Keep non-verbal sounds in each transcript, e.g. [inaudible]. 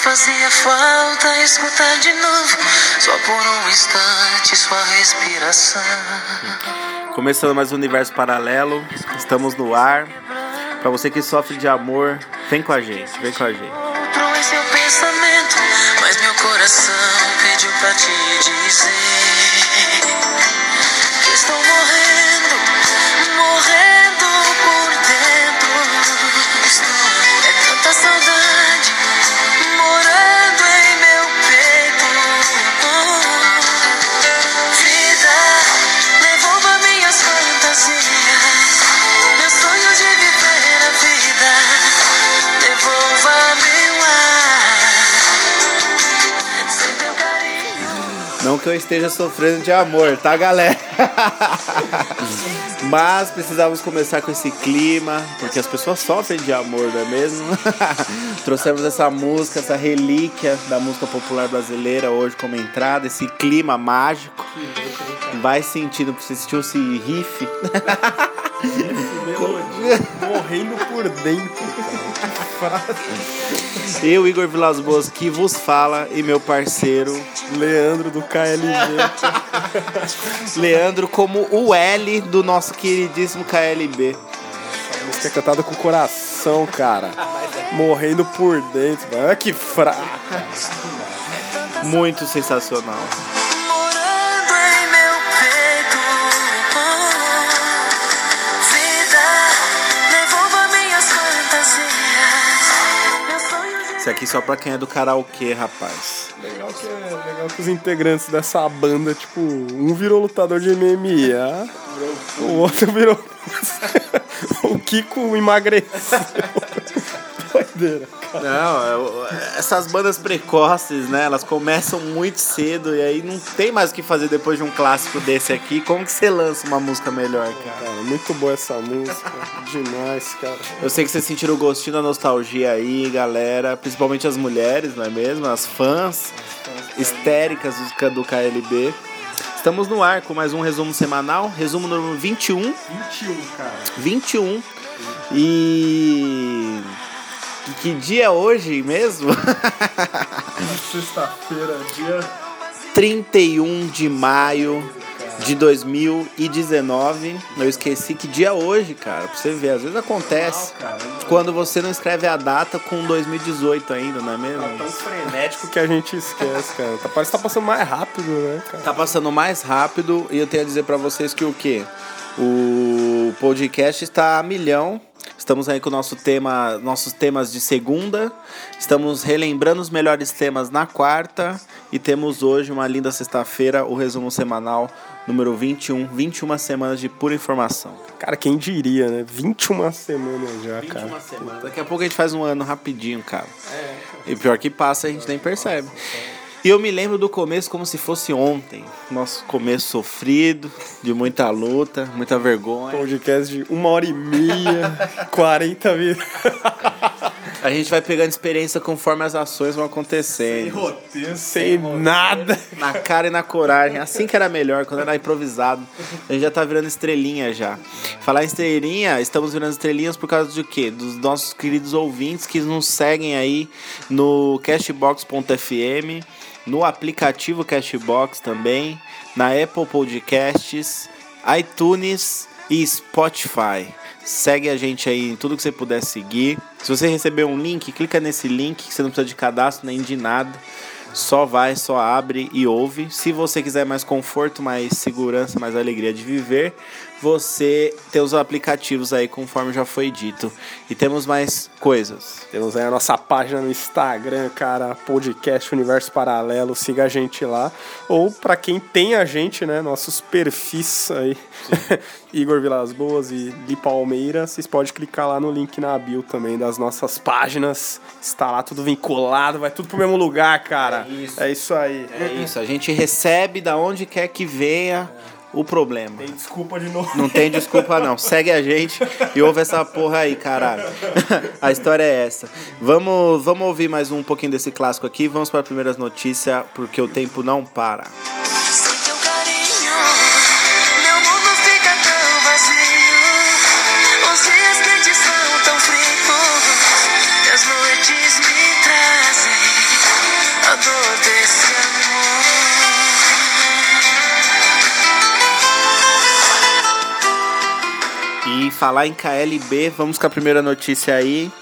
fazia falta escutar de novo, só por um instante, sua respiração. Começando mais um universo paralelo, estamos no ar. Pra você que sofre de amor, vem com a gente, vem com a gente. Outro em seu pensamento, mas meu coração pediu pra te dizer que eu esteja sofrendo de amor, tá, galera? [laughs] Mas precisávamos começar com esse clima, porque as pessoas sofrem de amor, não é mesmo? [laughs] Trouxemos essa música, essa relíquia da música popular brasileira hoje como entrada, esse clima mágico. Vai sentindo, você sentiu esse riff? [laughs] Morrendo por dentro. [laughs] Eu, Igor Vilas Boas, que vos fala, e meu parceiro Leandro do KLG. [laughs] Leandro, como o L do nosso queridíssimo KLB. A música é cantada com o coração, cara. Morrendo por dentro. mano. Olha que fraco. Muito sensacional. Isso aqui só pra quem é do karaokê, rapaz. Legal que, é, legal que os integrantes dessa banda, tipo, um virou lutador de MMA, o outro virou. [laughs] o Kiko emagreceu. Doideira. Não, eu- essas bandas precoces, né? Elas começam muito cedo e aí não tem mais o que fazer depois de um clássico desse aqui. Como que você lança uma música melhor, cara? Cara, muito boa essa música. Demais, cara. Eu sei que vocês sentiram o gostinho da nostalgia aí, galera. Principalmente as mulheres, não é mesmo? As fãs histéricas do do KLB. Estamos no ar com mais um resumo semanal, resumo número 21. 21, cara. 21. E. Que, que dia é hoje mesmo? [laughs] Sexta-feira, dia. 31 de maio de 2019. Eu esqueci que dia é hoje, cara. Pra você ver, às vezes acontece. Quando você não escreve a data com 2018 ainda, não é mesmo? Tá tão frenético que a gente esquece, cara. Tá, parece que tá passando mais rápido, né, cara? Tá passando mais rápido e eu tenho a dizer pra vocês que o quê? O podcast está a milhão. Estamos aí com o nosso tema, nossos temas de segunda. Estamos relembrando os melhores temas na quarta e temos hoje uma linda sexta-feira, o resumo semanal número 21, 21 semanas de pura informação. Cara, quem diria, né? 21 semanas já, cara. semanas. Daqui a pouco a gente faz um ano rapidinho, cara. E pior que passa, a gente nem percebe. E eu me lembro do começo como se fosse ontem. Nosso começo sofrido, de muita luta, muita vergonha. Podcast de uma hora e meia, [laughs] 40 minutos. A gente vai pegando experiência conforme as ações vão acontecendo. roteiro, sem nada. Na cara e na coragem. Assim que era melhor, quando era improvisado. A gente já tá virando estrelinha já. Falar em estrelinha, estamos virando estrelinhas por causa de quê? Dos nossos queridos ouvintes que nos seguem aí no cashbox.fm, no aplicativo Cashbox também, na Apple Podcasts, iTunes e Spotify. Segue a gente aí em tudo que você puder seguir. Se você receber um link, clica nesse link, que você não precisa de cadastro nem de nada. Só vai, só abre e ouve. Se você quiser mais conforto, mais segurança, mais alegria de viver, você tem os aplicativos aí, conforme já foi dito. E temos mais coisas. Temos aí a nossa página no Instagram, cara, podcast Universo Paralelo, siga a gente lá. Ou pra quem tem a gente, né, nossos perfis aí, [laughs] Igor Vilas Boas e Li Palmeira, vocês podem clicar lá no link na bio também das nossas páginas. Está lá tudo vinculado, vai tudo pro mesmo lugar, cara. É isso. É isso aí. É isso, a gente recebe da onde quer que venha o problema. Tem desculpa de novo. Não tem desculpa não. [laughs] Segue a gente e ouve essa porra aí, caralho. [laughs] A história é essa. Vamos, vamos ouvir mais um pouquinho desse clássico aqui. Vamos para as primeiras notícias, porque o tempo não para. Sem falar em KLB, vamos com a primeira notícia aí.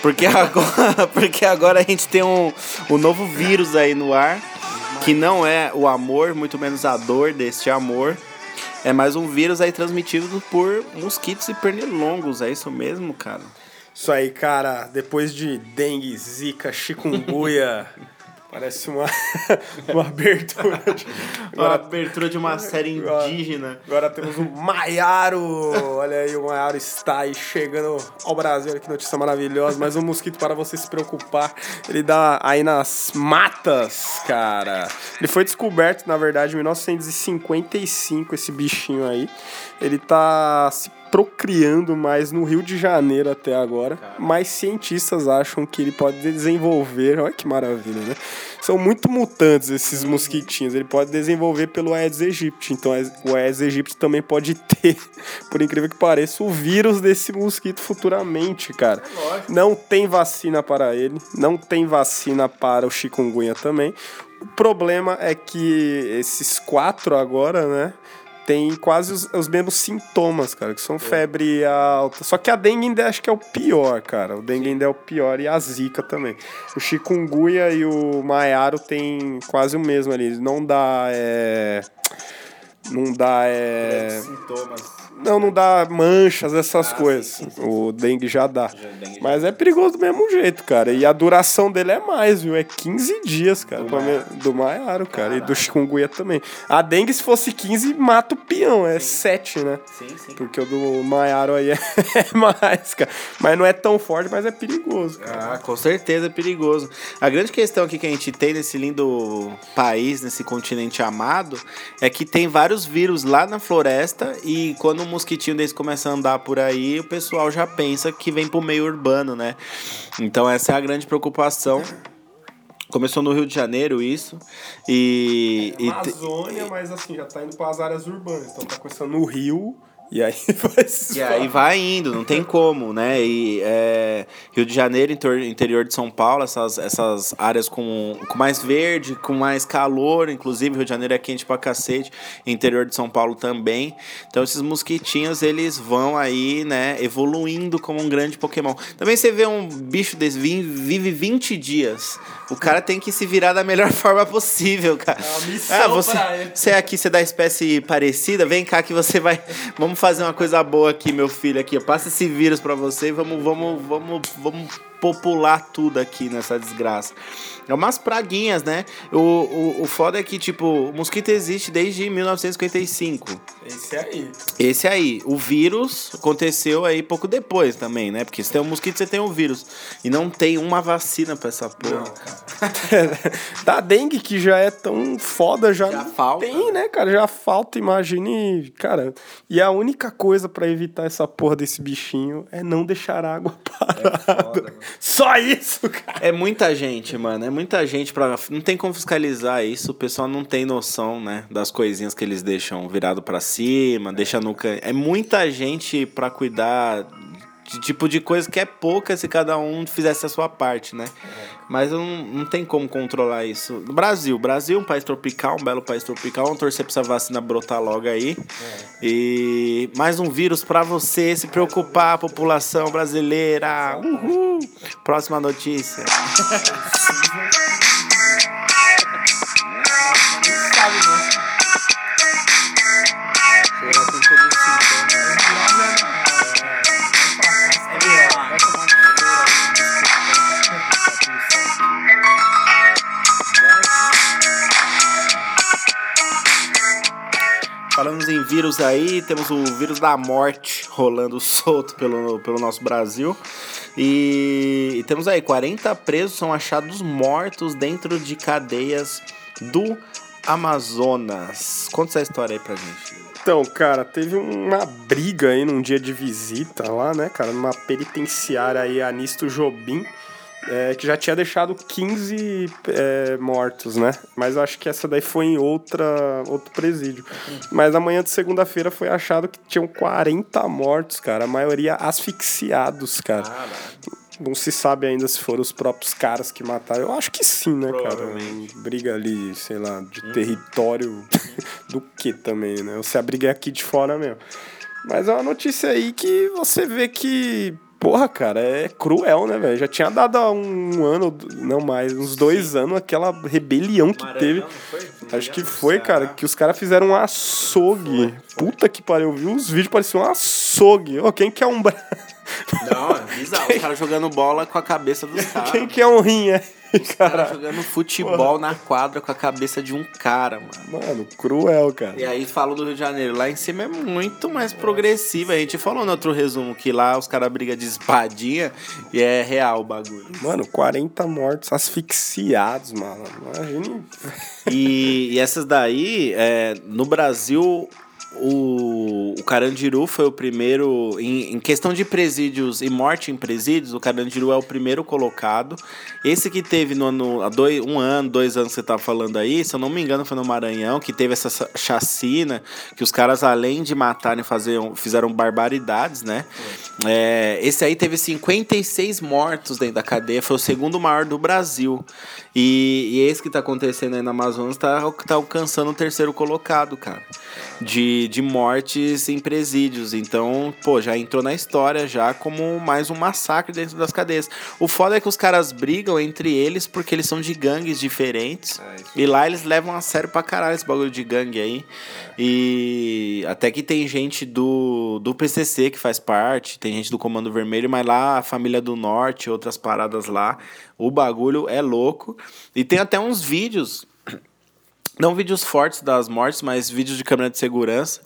Porque [laughs] agora, porque agora a gente tem um, um novo vírus aí no ar, que não é o amor, muito menos a dor deste amor. É mais um vírus aí transmitido por mosquitos e pernilongos, é isso mesmo, cara? Isso aí, cara. Depois de dengue, zika, [laughs] chikungunya... Parece uma, [laughs] uma abertura. De, uma abertura de uma série [laughs] indígena. Agora, agora temos o Maiaro. Olha aí, o Maiaro está aí chegando ao Brasil. Olha que notícia maravilhosa. Mais um mosquito para você se preocupar. Ele dá aí nas matas, cara. Ele foi descoberto, na verdade, em 1955, esse bichinho aí. Ele tá se procriando mais no Rio de Janeiro até agora. Mas cientistas acham que ele pode desenvolver. Olha que maravilha, né? São muito mutantes esses mosquitinhos. Ele pode desenvolver pelo Aedes aegypti. Então o Aedes aegypti também pode ter, [laughs] por incrível que pareça, o vírus desse mosquito futuramente, cara. É não tem vacina para ele, não tem vacina para o chikungunya também. O problema é que esses quatro agora, né? Tem quase os, os, mesmos sintomas, cara, que são febre alta. Só que a dengue ainda acho que é o pior, cara. O dengue ainda é o pior e a zika também. O chikungunya e o maiaro tem quase o mesmo ali. Não dá. É... Não dá. É... Sintomas não, não dá manchas, essas ah, coisas. Sim, sim, sim. O dengue já dá. Já, Mas é perigoso do mesmo jeito, cara. E a duração dele é mais, viu? É 15 dias, cara. Do, Maiaro. do Maiaro, cara. E do chikungunya também. A dengue, se fosse 15, mata o peão. É 7, né? Sim, sim. Porque o do Maiaro aí [laughs] é, mais, cara. Mas não é tão forte, mas é perigoso. Cara. Ah, com certeza é perigoso. A grande questão aqui que a gente tem nesse lindo país, nesse continente amado, é que tem vários vírus lá na floresta e quando mosquitinho desse começa a andar por aí, o pessoal já pensa que vem pro meio urbano, né? Então essa é a grande preocupação. Começou no Rio de Janeiro isso. E. É Amazônia, e, mas assim, já tá indo para as áreas urbanas. Então tá começando no Rio e aí [laughs] vai se E aí vai indo, não tem como, né? E é, Rio de Janeiro, interior de São Paulo, essas, essas áreas com, com mais verde, com mais calor, inclusive Rio de Janeiro é quente pra cacete, interior de São Paulo também. Então esses mosquitinhos, eles vão aí, né, evoluindo como um grande Pokémon. Também você vê um bicho desse, vive 20 dias. O cara tem que se virar da melhor [laughs] forma possível, cara. É uma missão ah, você, você é aqui, você é da espécie parecida, vem cá que você vai. Vamos fazer uma coisa boa aqui, meu filho, aqui. Passa esse vírus para você e vamos, vamos, vamos, vamos popular tudo aqui nessa desgraça. É umas praguinhas, né? O, o, o foda é que, tipo, o mosquito existe desde 1955. Esse aí. Esse aí. O vírus aconteceu aí pouco depois também, né? Porque se tem um mosquito, você tem um vírus. E não tem uma vacina pra essa porra. Não, da [laughs] dengue, que já é tão foda, já, já falta. tem, né, cara? Já falta, imagine, cara. E a única coisa para evitar essa porra desse bichinho é não deixar água parada. [laughs] É foda, Só isso, cara. É muita gente, mano. É muita gente para não tem como fiscalizar isso, o pessoal não tem noção, né, das coisinhas que eles deixam virado para cima, deixa no can... é muita gente para cuidar de tipo de coisa que é pouca se cada um fizesse a sua parte, né? Mas não, não tem como controlar isso. Brasil, Brasil, um país tropical, um belo país tropical, vamos torcer pra essa vacina brotar logo aí. É. E mais um vírus para você se preocupar, população brasileira. Uhul! Próxima notícia. [laughs] vírus aí, temos o vírus da morte rolando solto pelo, pelo nosso Brasil. E, e temos aí 40 presos são achados mortos dentro de cadeias do Amazonas. Conta essa história aí pra gente. Então, cara, teve uma briga aí num dia de visita lá, né, cara, numa penitenciária aí, Anisto Jobim é, que já tinha deixado 15 é, mortos, né? Mas acho que essa daí foi em outra, outro presídio. Mas na manhã de segunda-feira foi achado que tinham 40 mortos, cara. A maioria asfixiados, cara. Não se sabe ainda se foram os próprios caras que mataram. Eu acho que sim, né, cara? Briga ali, sei lá, de hum. território [laughs] do que também, né? Ou se a briga é aqui de fora mesmo. Mas é uma notícia aí que você vê que, porra, cara, é cruel, né, velho? Já tinha dado há um ano, não mais, uns dois anos, aquela rebelião que teve. Acho que foi, cara, que os caras fizeram um açougue. Puta que pariu, eu vi os vídeos, parecia um açougue. Ô, quem quer um braço? Não, é bizarro. [laughs] Os caras jogando bola com a cabeça dos caras. Quem quer um rim caras [laughs] cara? jogando futebol na quadra com a cabeça de um cara, mano. Mano, cruel, cara. E aí falam do Rio de Janeiro. Lá em cima é muito mais progressivo. A gente falou no outro resumo que lá os caras brigam de espadinha e é real o bagulho. Mano, 40 mortos asfixiados, mano. Imagine. E, e essas daí, é, no Brasil, o, o Carandiru foi o primeiro. Em, em questão de presídios e morte em presídios, o Carandiru é o primeiro colocado. Esse que teve no ano, dois, um ano, dois anos que você tá falando aí, se eu não me engano, foi no Maranhão, que teve essa sa- chacina, que os caras, além de matarem, faziam, fizeram barbaridades, né? É, esse aí teve 56 mortos dentro da cadeia, foi o segundo maior do Brasil. E, e esse que tá acontecendo aí na Amazonas tá, tá alcançando o terceiro colocado, cara. De, de mortes em presídios. Então, pô, já entrou na história já como mais um massacre dentro das cadeias. O foda é que os caras brigam entre eles porque eles são de gangues diferentes. e lá eles levam a sério pra caralho esse bagulho de gangue aí. E até que tem gente do, do PCC que faz parte, tem gente do Comando Vermelho, mas lá a família do Norte, outras paradas lá, o bagulho é louco. E tem até uns vídeos, não vídeos fortes das mortes, mas vídeos de câmera de segurança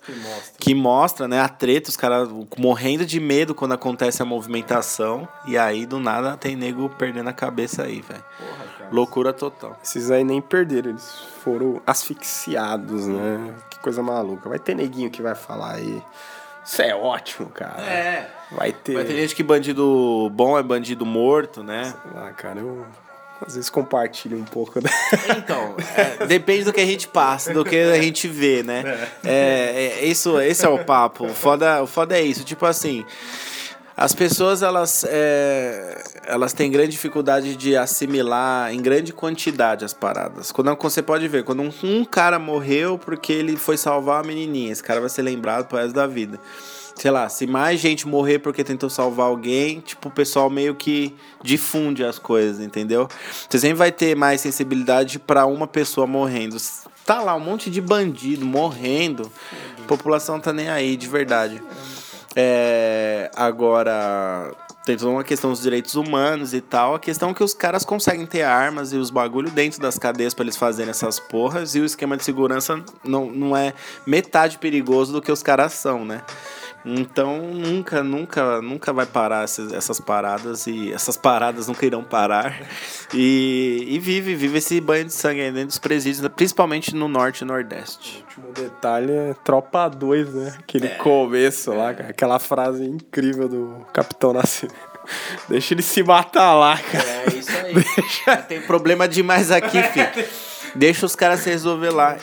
que mostra, né, a treta, os caras morrendo de medo quando acontece a movimentação. E aí do nada tem nego perdendo a cabeça aí, velho. Loucura total. Esses aí nem perderam, eles foram asfixiados, né? Que coisa maluca. Vai ter neguinho que vai falar aí. Isso é ótimo, cara. É. Vai ter. Vai ter gente que bandido bom é bandido morto, né? Ah, cara, eu às vezes compartilho um pouco da. Então, é, depende do que a gente passa, do que a gente vê, né? É, é, isso, esse é o papo. O foda, o foda é isso. Tipo assim, as pessoas elas, é, elas têm grande dificuldade de assimilar em grande quantidade as paradas. Quando você pode ver, quando um, um cara morreu porque ele foi salvar a menininha, esse cara vai ser lembrado pro resto da vida. Sei lá, se mais gente morrer porque tentou salvar alguém, tipo, o pessoal meio que difunde as coisas, entendeu? Você sempre vai ter mais sensibilidade pra uma pessoa morrendo. Tá lá um monte de bandido morrendo, a população tá nem aí, de verdade. É, agora, tem toda uma questão dos direitos humanos e tal. A questão é que os caras conseguem ter armas e os bagulho dentro das cadeias pra eles fazerem essas porras. E o esquema de segurança não, não é metade perigoso do que os caras são, né? Então nunca, nunca, nunca vai parar essas, essas paradas e essas paradas nunca irão parar. E, e vive, vive esse banho de sangue aí dentro dos presídios, principalmente no norte e nordeste. O último detalhe é Tropa 2, né? Aquele começo lá, cara. Aquela frase incrível do Capitão Nascimento. Deixa ele se matar lá, cara. É isso aí. [laughs] Tem problema demais aqui, filho. [laughs] Deixa os caras se resolver lá.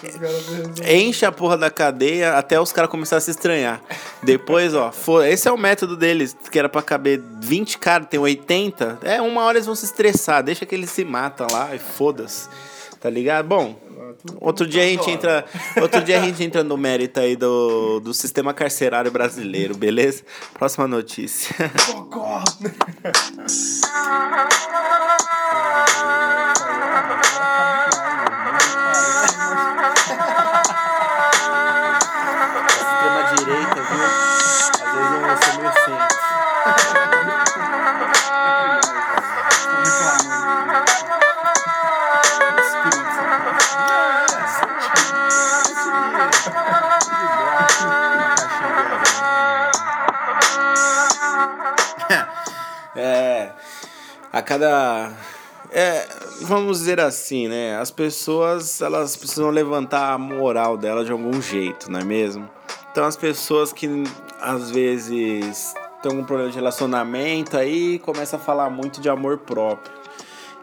Enche a porra da cadeia até os caras começarem a se estranhar. Depois, ó, for, esse é o método deles, que era pra caber 20 caras, tem 80. É, uma hora eles vão se estressar, deixa que eles se matam lá e foda-se. Tá ligado? Bom, outro dia a gente entra, outro dia a gente entra no mérito aí do, do sistema carcerário brasileiro, beleza? Próxima notícia. Extrema direita, viu? Às vezes eu sou meio assim. A cada é, vamos dizer assim, né? As pessoas elas precisam levantar a moral dela de algum jeito, não é mesmo? Então as pessoas que às vezes têm algum problema de relacionamento aí começam a falar muito de amor próprio.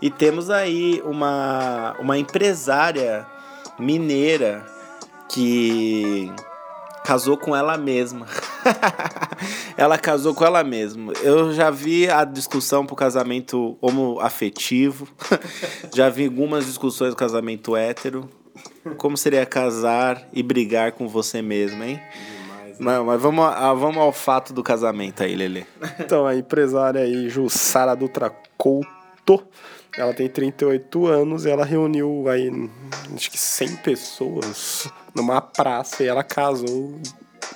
E temos aí uma uma empresária mineira que casou com ela mesma. [laughs] ela casou com ela mesma. Eu já vi a discussão pro casamento homoafetivo. [laughs] já vi algumas discussões do casamento hétero. Como seria casar e brigar com você mesmo, hein? Não, mas vamos, a- vamos ao fato do casamento aí, Lele. Então, a empresária aí, Jussara Dutra Couto, ela tem 38 anos e ela reuniu aí, acho que 100 pessoas numa praça e ela casou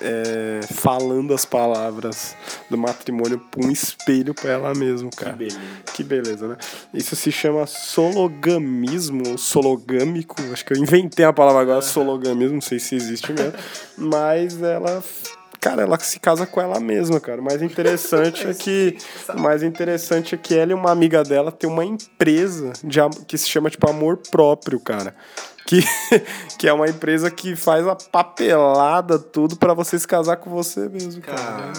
é, falando as palavras do matrimônio pra um espelho pra ela mesma, cara. beleza. Que beleza, né? Isso se chama sologamismo, sologâmico. Acho que eu inventei a palavra agora, sologamismo, não sei se existe mesmo. Mas ela. Cara, ela se casa com ela mesma, cara. O mais interessante é que. O mais interessante é que ela e uma amiga dela tem uma empresa de, que se chama, tipo, Amor Próprio, cara. Que, [laughs] que é uma empresa que faz a papelada, tudo, pra você se casar com você mesmo, cara.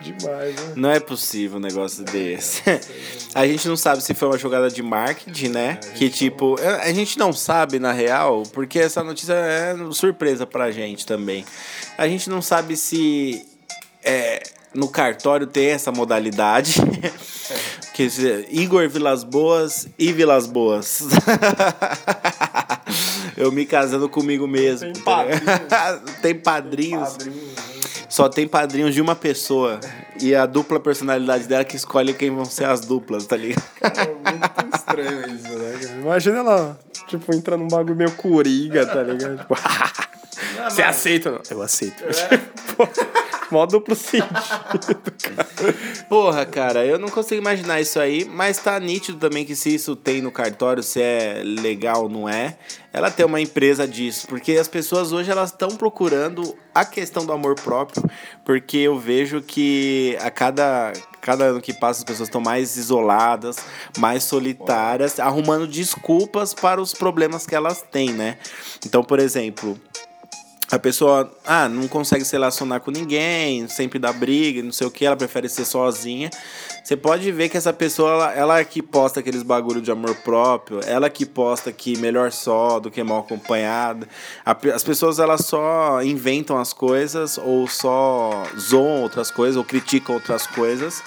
Demais, né? Não é possível um negócio desse. [laughs] A gente não sabe se foi uma jogada de marketing, né? Que tipo, a gente não sabe na real, porque essa notícia é surpresa pra gente também. A gente não sabe se é, no cartório tem essa modalidade. [laughs] Que Igor Vilas Boas e Vilas Boas. Eu me casando comigo mesmo. Tem tá ligado? [laughs] Tem padrinhos. Só tem padrinhos de uma pessoa. E a dupla personalidade dela que escolhe quem vão ser as duplas, tá ligado? É muito estranho isso, né? cara? Imagina ela, tipo, entrando num bagulho meio coringa, tá ligado? Tipo, [laughs] você aceita? Não? Eu aceito. [laughs] Pô, Mó duplo sentido, cara. Porra, cara, eu não consigo imaginar isso aí, mas tá nítido também que se isso tem no cartório, se é legal ou não é, ela tem uma empresa disso, porque as pessoas hoje elas estão procurando a questão do amor próprio, porque eu vejo que a cada cada ano que passa as pessoas estão mais isoladas, mais solitárias, arrumando desculpas para os problemas que elas têm, né? Então, por exemplo, a pessoa, ah, não consegue se relacionar com ninguém, sempre dá briga, não sei o que, ela prefere ser sozinha. Você pode ver que essa pessoa, ela, ela é que posta aqueles bagulho de amor próprio, ela que posta que melhor só do que mal acompanhada. As pessoas, elas só inventam as coisas, ou só zoam outras coisas, ou criticam outras coisas,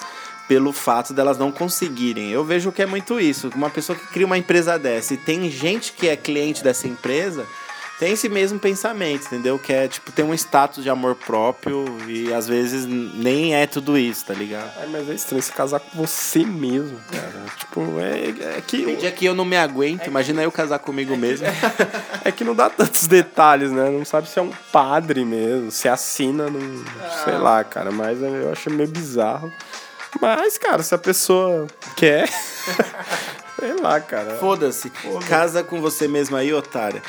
pelo fato delas não conseguirem. Eu vejo que é muito isso. Uma pessoa que cria uma empresa dessa e tem gente que é cliente dessa empresa, tem esse mesmo pensamento, entendeu? Que é, tipo, tem um status de amor próprio e às vezes nem é tudo isso, tá ligado? Ai, mas é estranho se casar com você mesmo, cara. [laughs] Tipo, é, é que. Tem dia que eu não me aguento, imagina eu casar comigo mesmo. [laughs] É que não dá tantos detalhes, né? Não sabe se é um padre mesmo, se assina, não, sei lá, cara. Mas eu acho meio bizarro. Mas, cara, se a pessoa quer, [laughs] sei lá, cara. Foda-se, casa com você mesmo aí, otária.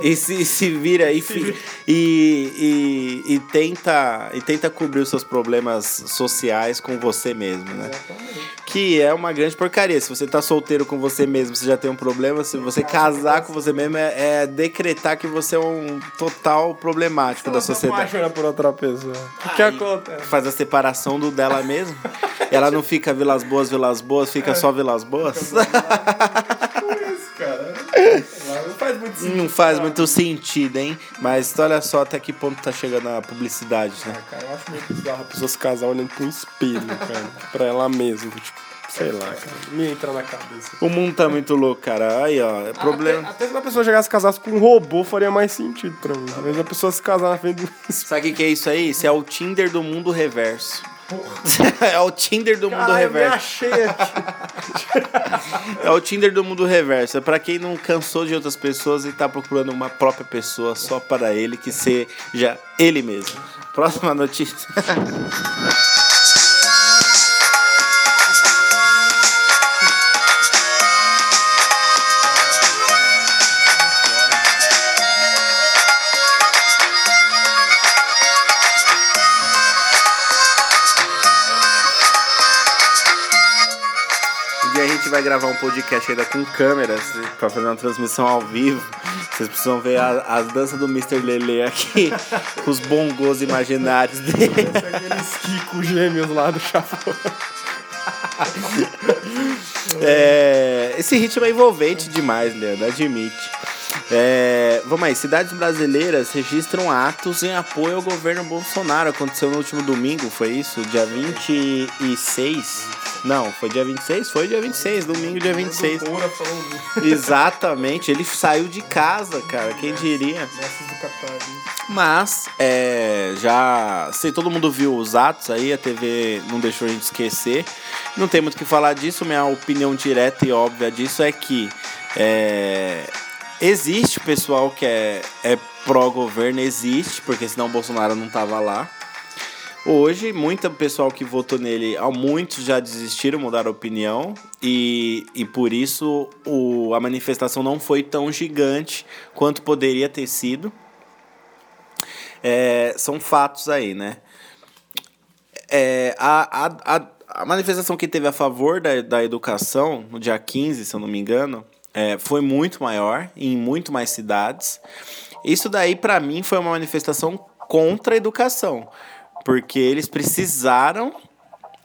E, [laughs] e se, se vira e, fi- e, e, e tenta, e tenta cobrir os seus problemas sociais com você mesmo, né? Que é uma grande porcaria. Se você tá solteiro com você mesmo, você já tem um problema. Se você casar com você mesmo, é, é decretar que você é um total problemático da Você sociedade. apaixona por outra pessoa. O que Aí acontece? Faz a separação do dela mesmo. [laughs] [laughs] Ela não fica Vilas Boas, Vilas Boas, fica só Vilas Boas. cara. Não faz muito Não faz muito sentido, hein? Mas olha só até que ponto tá chegando a publicidade, né? Cara, eu acho meio bizarro a pessoa se casar olhando um espelho, cara. [laughs] Pra ela mesma. Tipo, sei lá, cara. Me entra na cabeça. O mundo tá muito louco, cara. Aí, ó, é problema. Até, até se a pessoa chegasse e casasse com um robô, faria mais sentido pra mim. Mas a pessoa se casar na frente do. Sabe o que, que é isso aí? Isso é o Tinder do mundo reverso. [laughs] é o Tinder do mundo Caralho, eu me reverso. achei aqui. [laughs] É o Tinder do mundo reverso. É pra quem não cansou de outras pessoas e tá procurando uma própria pessoa só para ele, que seja ele mesmo. Próxima notícia. [laughs] vai gravar um podcast ainda com câmeras pra fazer uma transmissão ao vivo. Vocês precisam ver a- as danças do Mr. Lele aqui, [laughs] com os bongos imaginários dele. Aqueles Kiko gêmeos lá do chapéu. [laughs] É, esse ritmo é envolvente demais, Leandro, admite. É, vamos aí, cidades brasileiras registram atos em apoio ao governo Bolsonaro. Aconteceu no último domingo, foi isso? Dia 26? Não, foi dia 26? Foi dia 26, domingo, dia 26. Exatamente, ele saiu de casa, cara, quem diria. Mas, é, já. Sei, todo mundo viu os atos aí, a TV não deixou a gente esquecer. Não tem muito o que falar disso, minha opinião direta e óbvia disso é que. É, Existe pessoal que é, é pró-governo, existe, porque senão o Bolsonaro não tava lá. Hoje, muito pessoal que votou nele, muitos já desistiram, mudaram opinião, e, e por isso o, a manifestação não foi tão gigante quanto poderia ter sido. É, são fatos aí, né? É, a, a, a, a manifestação que teve a favor da, da educação, no dia 15, se eu não me engano, é, foi muito maior, em muito mais cidades. Isso daí, para mim, foi uma manifestação contra a educação, porque eles precisaram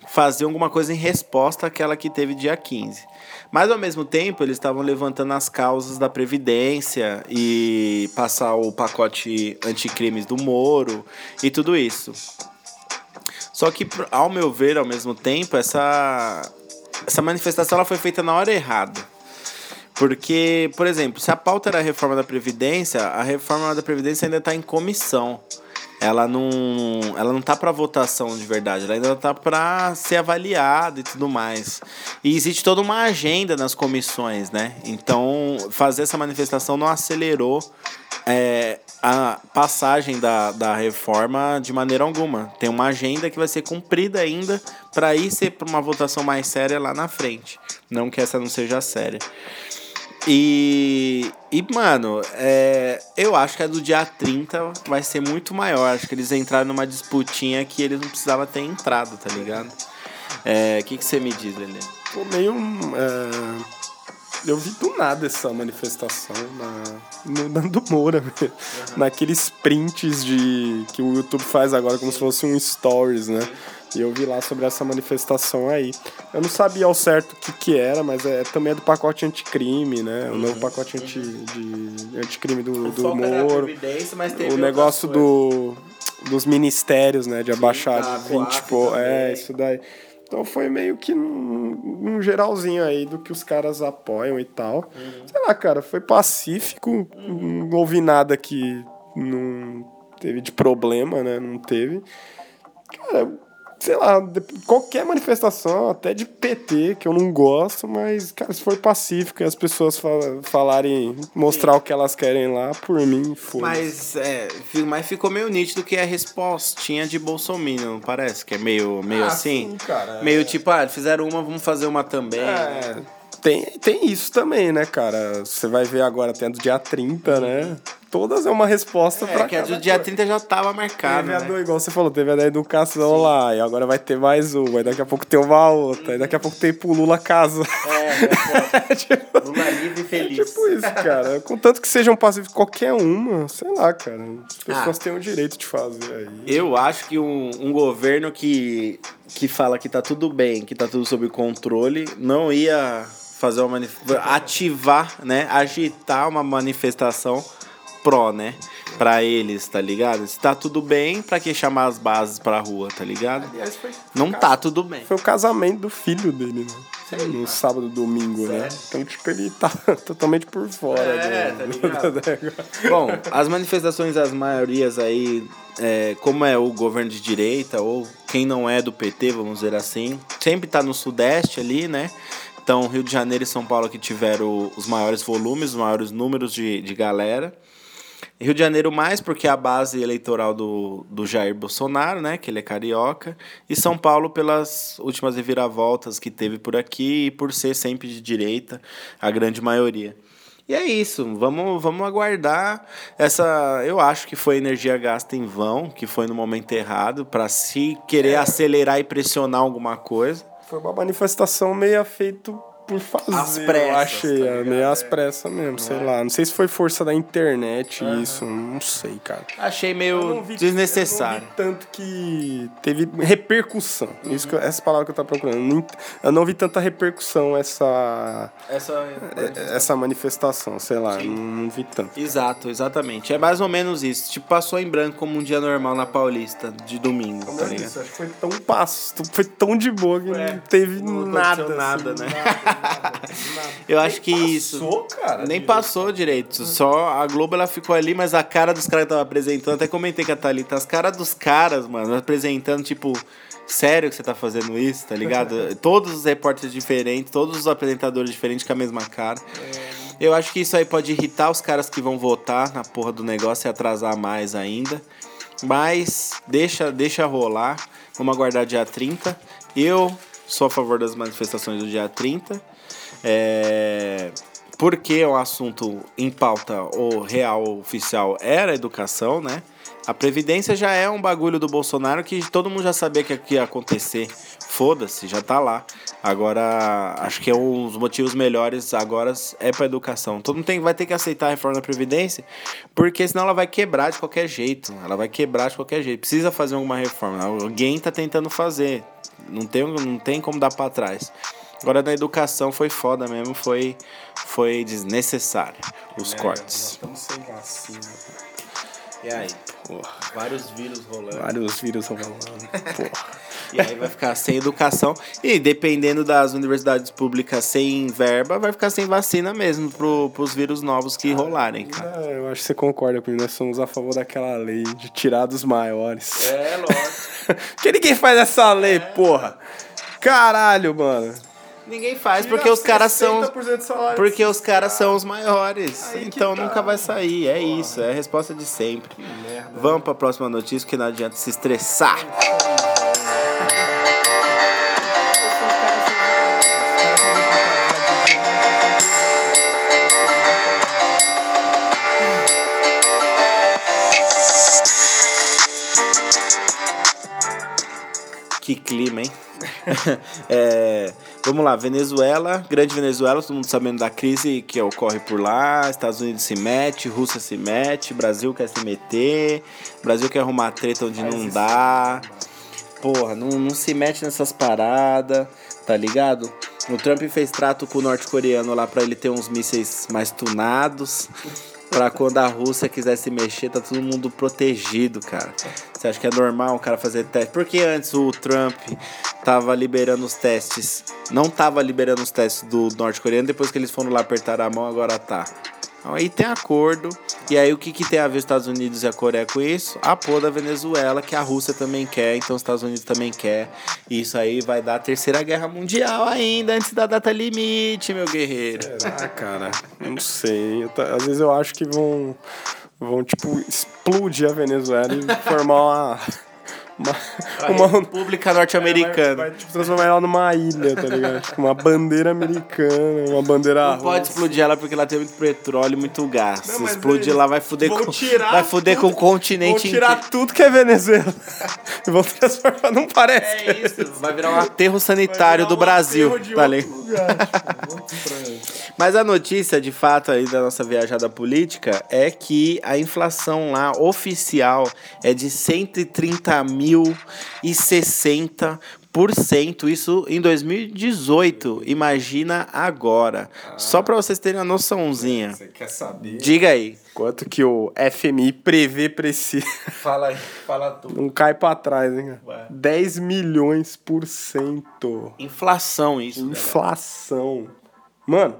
fazer alguma coisa em resposta àquela que teve dia 15. Mas ao mesmo tempo, eles estavam levantando as causas da Previdência e passar o pacote anticrimes do Moro e tudo isso. Só que, ao meu ver, ao mesmo tempo, essa, essa manifestação ela foi feita na hora errada. Porque, por exemplo, se a pauta era a reforma da Previdência, a reforma da Previdência ainda está em comissão. Ela não, ela não tá para votação de verdade, ela ainda tá para ser avaliada e tudo mais. E existe toda uma agenda nas comissões, né? Então, fazer essa manifestação não acelerou é, a passagem da, da reforma de maneira alguma. Tem uma agenda que vai ser cumprida ainda para ir ser para uma votação mais séria lá na frente. Não que essa não seja séria. E, e mano, é, eu acho que a do dia 30 vai ser muito maior. Acho que eles entraram numa disputinha que eles não precisavam ter entrado, tá ligado? O é, que, que você me diz, Lelê? Pô, meio. É, eu vi do nada essa manifestação na, no Nando Moura, [laughs] uhum. naqueles prints de que o YouTube faz agora como se fosse um stories, né? E eu vi lá sobre essa manifestação aí. Eu não sabia ao certo o que, que era, mas é também é do pacote anticrime, né? O novo pacote anti, de, anticrime do, do Moro. o negócio do, dos ministérios, né? De abaixar de 20, tipo, é, isso daí. Então foi meio que um, um, geralzinho aí do que os caras apoiam e tal. Uhum. Sei lá, cara, foi pacífico, uhum. não ouvi nada que não teve de problema, né? Não teve. Cara, sei lá, qualquer manifestação, até de PT, que eu não gosto, mas, cara, se for pacífico e as pessoas falarem, mostrar Sim. o que elas querem lá, por mim, foda Mas, é, mas ficou meio nítido que é respostinha de Bolsonaro, não parece? Que é meio, meio ah, assim? Sim, cara, meio é. tipo, ah, fizeram uma, vamos fazer uma também. É. Tem, tem isso também, né, cara? Você vai ver agora, tendo dia 30, né? Todas é uma resposta é, pra que a do dia 30 já tava marcado. Teve né? a do, igual você falou, teve a da educação Sim. lá, e agora vai ter mais uma, e daqui a pouco tem uma outra, e daqui a pouco tem pro Lula casa. É, é [laughs] tipo, Lula livre e feliz. É tipo isso, cara. Contanto que sejam pacíficos qualquer uma, sei lá, cara. As pessoas ah, têm o direito de fazer aí. Eu acho que um, um governo que, que fala que tá tudo bem, que tá tudo sob controle, não ia fazer uma ativar, né, agitar uma manifestação pró, né, para eles, tá ligado? Se tá tudo bem, para que chamar as bases pra rua, tá ligado? Aliás, foi, Não tá tudo bem. Foi o casamento do filho dele, né? Sei no sábado, domingo, né? Então, tipo, ele tá [laughs] totalmente por fora. É, [laughs] do... tá ligado? Bom, as manifestações, as maiorias aí, é, como é o governo de direita, ou quem não é do PT, vamos dizer assim, sempre tá no sudeste ali, né? Então, Rio de Janeiro e São Paulo que tiveram os maiores volumes, os maiores números de, de galera. Rio de Janeiro mais porque é a base eleitoral do, do Jair Bolsonaro, né, que ele é carioca, e São Paulo pelas últimas reviravoltas que teve por aqui e por ser sempre de direita, a grande maioria. E é isso, vamos, vamos aguardar essa. Eu acho que foi energia gasta em vão, que foi no momento errado, para se querer é. acelerar e pressionar alguma coisa. Foi uma manifestação meio feito por fazer. Às eu pressas, achei, tá é, ligado? meio às pressas mesmo, sei lá. Não sei se foi força da internet isso, não sei, cara. Achei Eu meio não vi- desnecessário. Eu não vi tanto que teve repercussão. Isso que eu- essa palavra que eu tava procurando. Eu não vi tanta repercussão essa Essa... essa manifestação, sei lá, não, não vi tanto. Exato, exatamente. É mais ou menos isso. Tipo, passou em branco como um dia normal na Paulista, de domingo, tá ligado? Isso, acho que foi tão passo, foi tão de boa que não teve não nada, nada, assim, né? nada, [laughs] nada. [laughs] Eu acho que isso. Passou, cara? Nem direito. passou direito. Só a Globo ela ficou ali, mas a cara dos caras que tava apresentando, até comentei com a Thalita, as caras dos caras, mano, apresentando, tipo, sério que você tá fazendo isso, tá ligado? [laughs] todos os repórteres diferentes, todos os apresentadores diferentes com a mesma cara. Eu acho que isso aí pode irritar os caras que vão votar na porra do negócio e atrasar mais ainda. Mas deixa, deixa rolar. Vamos aguardar dia 30. Eu sou a favor das manifestações do dia 30. É, porque um assunto em pauta o real oficial era a educação, né? A Previdência já é um bagulho do Bolsonaro que todo mundo já sabia que ia acontecer. Foda-se, já tá lá. Agora, acho que é um dos motivos melhores agora é pra educação. Todo mundo tem, vai ter que aceitar a reforma da Previdência, porque senão ela vai quebrar de qualquer jeito. Ela vai quebrar de qualquer jeito. Precisa fazer alguma reforma. Alguém tá tentando fazer. Não tem, não tem como dar pra trás. Agora na educação foi foda mesmo, foi, foi desnecessário os cortes. Estamos sem vacina. E aí? Porra. Vários vírus rolando. Vários vírus rolando. Porra. [laughs] E aí vai ficar sem educação. E dependendo das universidades públicas sem verba, vai ficar sem vacina mesmo pro, pros vírus novos que rolarem, cara. É, eu acho que você concorda comigo. Nós somos a favor daquela lei de tirar dos maiores. É, lógico. [laughs] que ninguém faz essa lei, porra? Caralho, mano. Ninguém faz porque os caras são. 60% de salário. Porque os caras são os maiores. Aí Então tá. nunca vai sair. É isso. É a resposta de sempre. merda. Vamos pra próxima notícia que não adianta se estressar. Que clima, hein? [laughs] É, vamos lá, Venezuela, grande Venezuela, todo mundo sabendo da crise que ocorre por lá. Estados Unidos se mete, Rússia se mete, Brasil quer se meter, Brasil quer arrumar treta onde não dá. Porra, não, não se mete nessas paradas, tá ligado? O Trump fez trato com o norte-coreano lá pra ele ter uns mísseis mais tunados. Pra quando a Rússia quiser se mexer, tá todo mundo protegido, cara. Você acha que é normal o cara fazer teste? Porque antes o Trump tava liberando os testes. Não tava liberando os testes do norte-coreano, depois que eles foram lá apertar a mão, agora tá. Então aí tem acordo. E aí o que, que tem a ver os Estados Unidos e a Coreia com isso? A pôr da Venezuela, que a Rússia também quer, então os Estados Unidos também quer. E isso aí vai dar a terceira guerra mundial ainda, antes da data limite, meu guerreiro. Será, cara? Não sei. Eu Às vezes eu acho que vão, vão tipo, explodir a Venezuela e formar uma. Uma, Uma República Norte-Americana. Vai, vai, tipo, transformar ela numa ilha, tá ligado? Tipo, uma bandeira americana, uma bandeira Não pode russa. explodir ela porque ela tem muito petróleo e muito gás. Não, Se explodir eles lá, vai fuder vão com, vai fuder tudo- com o continente Vão tirar inteiro. tudo que é Venezuela [laughs] e vão transformar. Não parece. É isso, vai virar um aterro sanitário do Brasil, tá ligado? [laughs] Mas a notícia, de fato, aí da nossa viajada política é que a inflação lá oficial é de 130.060%. Isso em 2018. Imagina agora. Só pra vocês terem uma noçãozinha. Você quer saber? Diga aí. Quanto que o FMI prevê pra esse. [laughs] Fala aí, fala tu. Não cai pra trás, hein, cara? Vai. 10 milhões por cento. Inflação, isso. Inflação. Mano,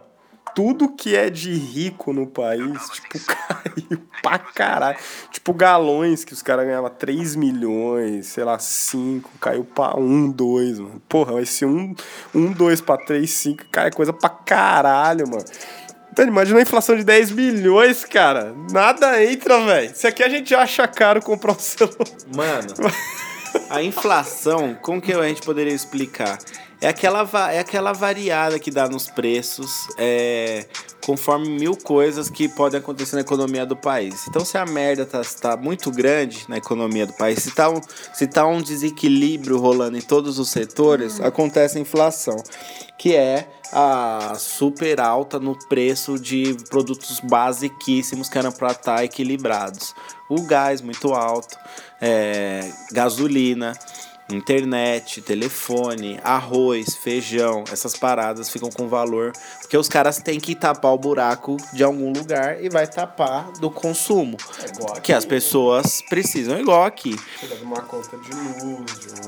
tudo que é de rico no país, tipo, [laughs] caiu pra caralho. Tipo, galões que os caras ganhavam 3 milhões, sei lá, 5, caiu pra 1, 2, mano. Porra, esse 1, 1 2 pra 3, 5, cara, é coisa pra caralho, mano. Mano, imagina uma inflação de 10 milhões, cara. Nada entra, velho. Isso aqui a gente acha caro comprar um celular. Mano, a inflação, como que a gente poderia explicar? É aquela, é aquela variada que dá nos preços. É, conforme mil coisas que podem acontecer na economia do país. Então, se a merda tá, tá muito grande na economia do país, se tá, um, se tá um desequilíbrio rolando em todos os setores, acontece a inflação, que é a super alta no preço de produtos basiquíssimos que eram para estar tá equilibrados. O gás muito alto, é, gasolina, internet, telefone, arroz, feijão, essas paradas ficam com valor, porque os caras têm que tapar o buraco de algum lugar e vai tapar do consumo, É que as pessoas precisam, igual aqui. De uma conta de luz, de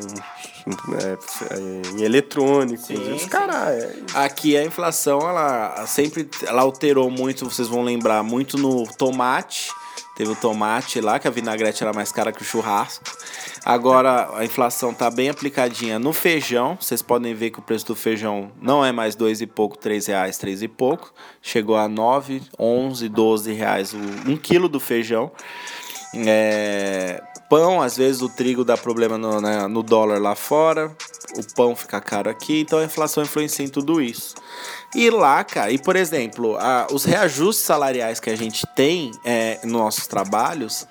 um, é, em eletrônicos, Sim, os caras... É, Aqui a inflação, ela sempre ela alterou muito, vocês vão lembrar, muito no tomate. Teve o tomate lá, que a vinagrete era mais cara que o churrasco. Agora a inflação tá bem aplicadinha no feijão. Vocês podem ver que o preço do feijão não é mais dois e pouco, três reais, três e pouco. Chegou a nove, onze, doze reais um quilo do feijão. É, pão, às vezes o trigo dá problema no, né, no dólar lá fora, o pão fica caro aqui, então a inflação influencia em tudo isso. E lá, cara, e por exemplo, a- os reajustes salariais que a gente tem é, nos nossos trabalhos,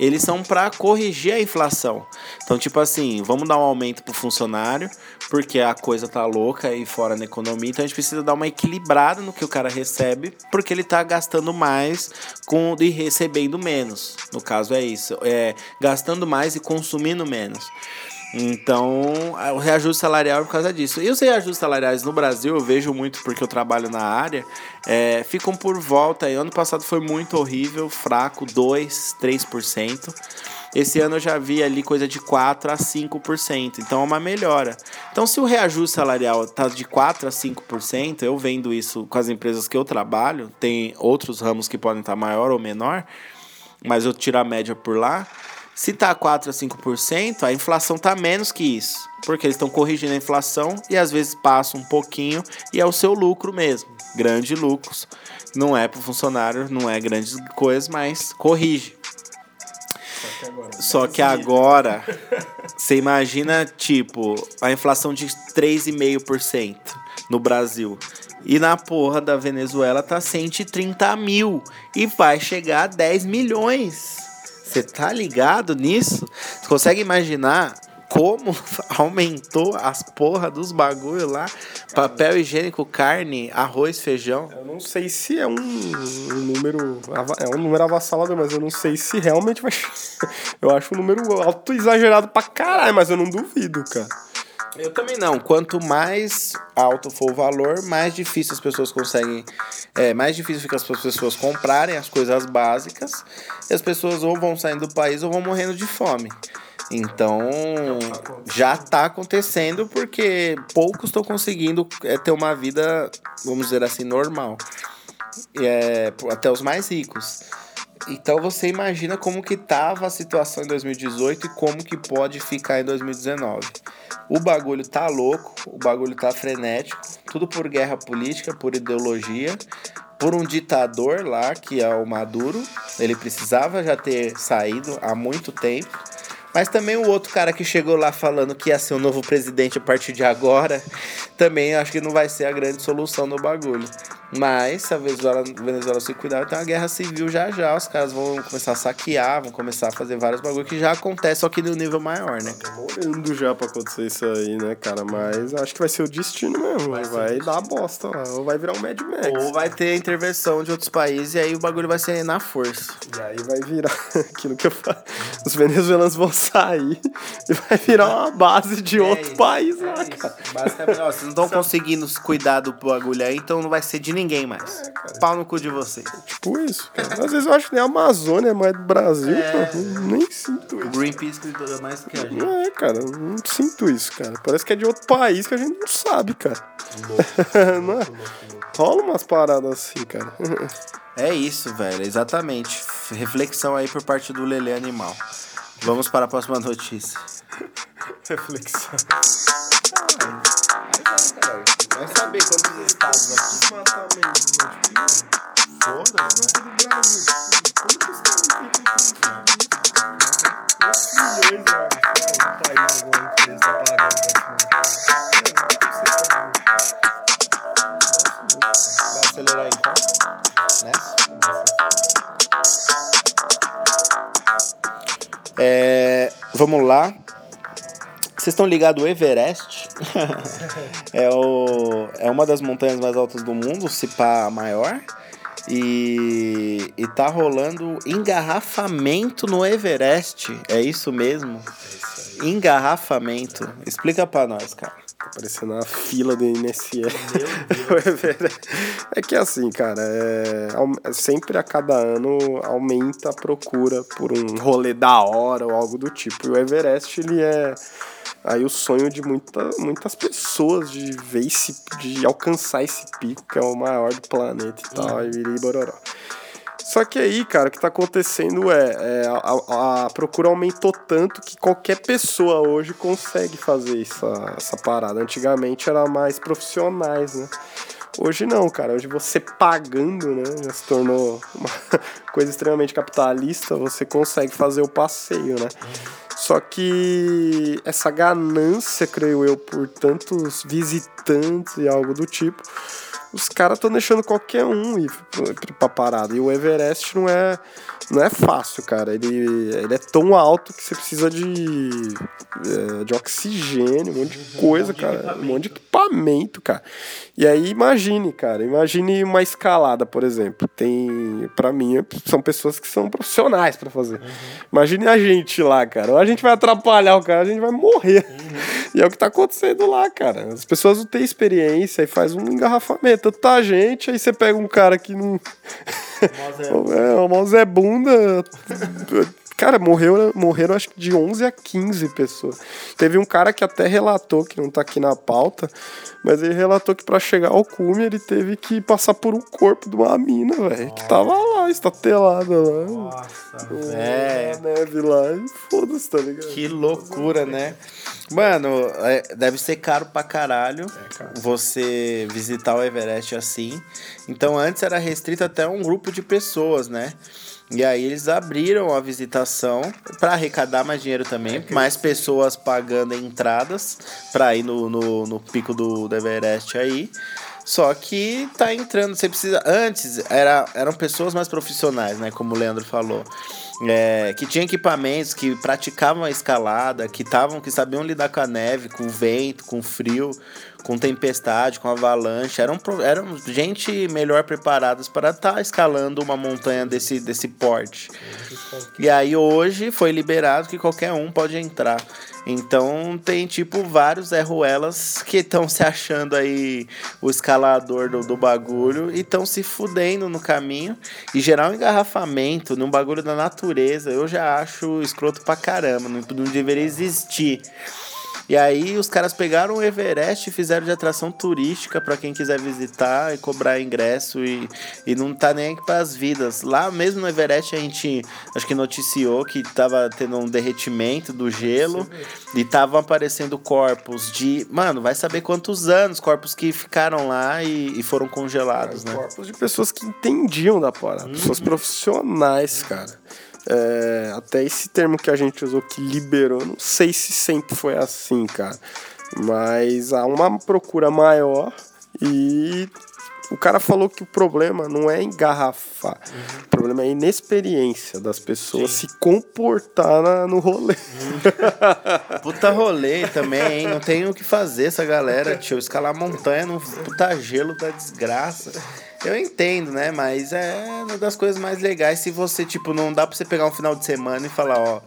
eles são para corrigir a inflação. Então, tipo assim, vamos dar um aumento pro funcionário, porque a coisa tá louca aí fora na economia, então a gente precisa dar uma equilibrada no que o cara recebe, porque ele tá gastando mais com e recebendo menos. No caso é isso, é gastando mais e consumindo menos. Então, a- o reajuste salarial é por causa disso. E os reajustes salariais no Brasil, eu vejo muito porque eu trabalho na área, é, ficam por volta. aí. Ano passado foi muito horrível, fraco, 2, 3%. Esse ano eu já vi ali coisa de 4 a 5%, então é uma melhora. Então, se o reajuste salarial tá de 4 a 5%, eu vendo isso com as empresas que eu trabalho, tem outros ramos que podem estar maior ou menor, mas eu tiro a média por lá. Se tá 4 a 5%, a inflação tá menos que isso, porque eles estão corrigindo a inflação e às vezes passa um pouquinho e é o seu lucro mesmo, grandes lucros. Não é pro funcionário, não é grandes coisas, mas corrige. Só que agora, [laughs] você imagina, tipo, a inflação de 3,5% no Brasil. E na porra da Venezuela tá 130 mil. E vai chegar a 10 milhões. Você tá ligado nisso? Você consegue imaginar como [laughs] aumentou as porra dos bagulho lá? Papel higiênico, carne, arroz, feijão. Eu não sei se é um, um número. É um número avassalador, mas eu não sei se realmente vai. [laughs] Eu acho um número alto exagerado pra caralho, mas eu não duvido, cara. Eu também não. Quanto mais alto for o valor, mais difícil as pessoas conseguem. É, mais difícil fica as pessoas comprarem as coisas básicas. E as pessoas ou vão saindo do país ou vão morrendo de fome. Então, já tá acontecendo porque poucos estão conseguindo é, ter uma vida, vamos dizer assim, normal. É, até os mais ricos. Então você imagina como que tava a situação em 2018 e como que pode ficar em 2019. O bagulho tá louco, o bagulho tá frenético, tudo por guerra política, por ideologia, por um ditador lá que é o Maduro. Ele precisava já ter saído há muito tempo. Mas também o outro cara que chegou lá falando que ia ser o novo presidente a partir de agora, também acho que não vai ser a grande solução do bagulho. Mas se a Venezuela, Venezuela se cuidar, vai ter uma guerra civil já já. Os caras vão começar a saquear, vão começar a fazer vários bagulhos que já acontece, só que no nível maior, né? Demorando já pra acontecer isso aí, né, cara? Mas acho que vai ser o destino mesmo. Vai, dar bosta lá. Ou vai virar um Mad Max. Ou vai ter intervenção de outros países e aí o bagulho vai ser na força. E aí vai virar [laughs] aquilo que eu falo. Os venezuelanos vão sair e vai virar uma base de outro isso, país lá, É isso. cara. Basicamente, ó, vocês não estão conseguindo cuidar do bagulho aí, então não vai ser de ninguém mais. Pau no cu de vocês. Tipo isso, cara. Às vezes eu acho que nem a Amazônia é mais do Brasil, É. cara. Nem sinto isso. Greenpeace cuida mais do que a gente. É, cara, não sinto isso, cara. Parece que é de outro país que a gente não sabe, cara. [laughs] não é? Rola umas paradas assim, cara. É isso, velho, exatamente. Reflexão aí por parte do Lele Animal. Vamos para a próxima notícia. [laughs] Reflexão cara, caralho. Vai saber quantos estados aqui Foda-se. Não do Brasil. Quantos estados tem que ter filho? Dois milhões, mano. Um país agora que eles apagaram Vai acelerar então? Nessa? É, vamos lá. Vocês estão ligados ao Everest? É, o, é uma das montanhas mais altas do mundo, se pá maior. E, e tá rolando engarrafamento no Everest. É isso mesmo? Engarrafamento. Explica pra nós, cara. Tá parecendo uma fila do INSS. [laughs] é que assim, cara, é, é, sempre a cada ano aumenta a procura por um rolê da hora ou algo do tipo. E o Everest, ele é aí o sonho de muita, muitas pessoas de ver esse, de alcançar esse pico que é o maior do planeta e tal, e bororó. Só que aí, cara, o que tá acontecendo é, é a, a, procura aumentou tanto que qualquer pessoa hoje consegue fazer essa, essa parada. Antigamente era mais profissionais, né? Hoje não, cara. Hoje você pagando, né? Já se tornou uma [laughs] coisa extremamente capitalista. Você consegue fazer o passeio, né? Só que essa ganância, creio eu, por tantos visitantes e algo do tipo, os caras estão deixando qualquer um ir pra parada. E o Everest não é, não é fácil, cara. Ele, ele é tão alto que você precisa de, é, de oxigênio, um monte de coisa, um cara. De um monte de equipamento, cara. E aí imagine, cara. Imagine uma escalada, por exemplo. Tem, para mim, são pessoas que são profissionais para fazer. Uhum. Imagine a gente lá, cara. Ou a gente vai atrapalhar o cara, a gente vai morrer. Uhum. E é o que tá acontecendo lá, cara. As pessoas não têm experiência e faz um engarrafamento tanta gente, aí você pega um cara que não. [laughs] é, o Zé Bunda. Cara, morreu, morreram acho que de 11 a 15 pessoas. Teve um cara que até relatou, que não tá aqui na pauta, mas ele relatou que para chegar ao cume ele teve que passar por um corpo de uma mina, velho, que tava lá, estatelada lá. Nossa, velho. neve lá, e foda-se, tá ligado? Que loucura, né? Mano, é, deve ser caro pra caralho é, você visitar o Everest assim. Então antes era restrito até um grupo de pessoas, né? E aí eles abriram a visitação para arrecadar mais dinheiro também, mais pessoas pagando entradas para ir no, no, no pico do, do Everest aí. Só que tá entrando, você precisa. Antes era, eram pessoas mais profissionais, né? Como o Leandro falou. É, que tinham equipamentos, que praticavam a escalada, que estavam, que sabiam lidar com a neve, com o vento, com o frio, com tempestade, com avalanche. Eram, eram gente melhor preparadas para estar tá escalando uma montanha desse, desse porte. E aí hoje foi liberado que qualquer um pode entrar. Então tem tipo vários Zé Ruelas que estão se achando aí o escalador do, do bagulho e estão se fudendo no caminho. E gerar um engarrafamento num bagulho da natureza, eu já acho escroto pra caramba. Não, não deveria existir. E aí os caras pegaram o Everest e fizeram de atração turística para quem quiser visitar e cobrar ingresso e, e não tá nem para as vidas. Lá mesmo no Everest a gente acho que noticiou que tava tendo um derretimento do gelo e estavam aparecendo corpos de, mano, vai saber quantos anos, corpos que ficaram lá e, e foram congelados, é, né? Corpos de pessoas que entendiam da parada, uhum. pessoas profissionais, cara. É, até esse termo que a gente usou que liberou, não sei se sempre foi assim, cara. Mas há uma procura maior e o cara falou que o problema não é engarrafar, uhum. o problema é a inexperiência das pessoas Sim. se comportar na, no rolê. Uhum. Puta rolê também, hein? Não tem o que fazer essa galera, tio. Escalar montanha no puta gelo da desgraça. Eu entendo, né? Mas é uma das coisas mais legais se você, tipo, não dá pra você pegar um final de semana e falar, ó,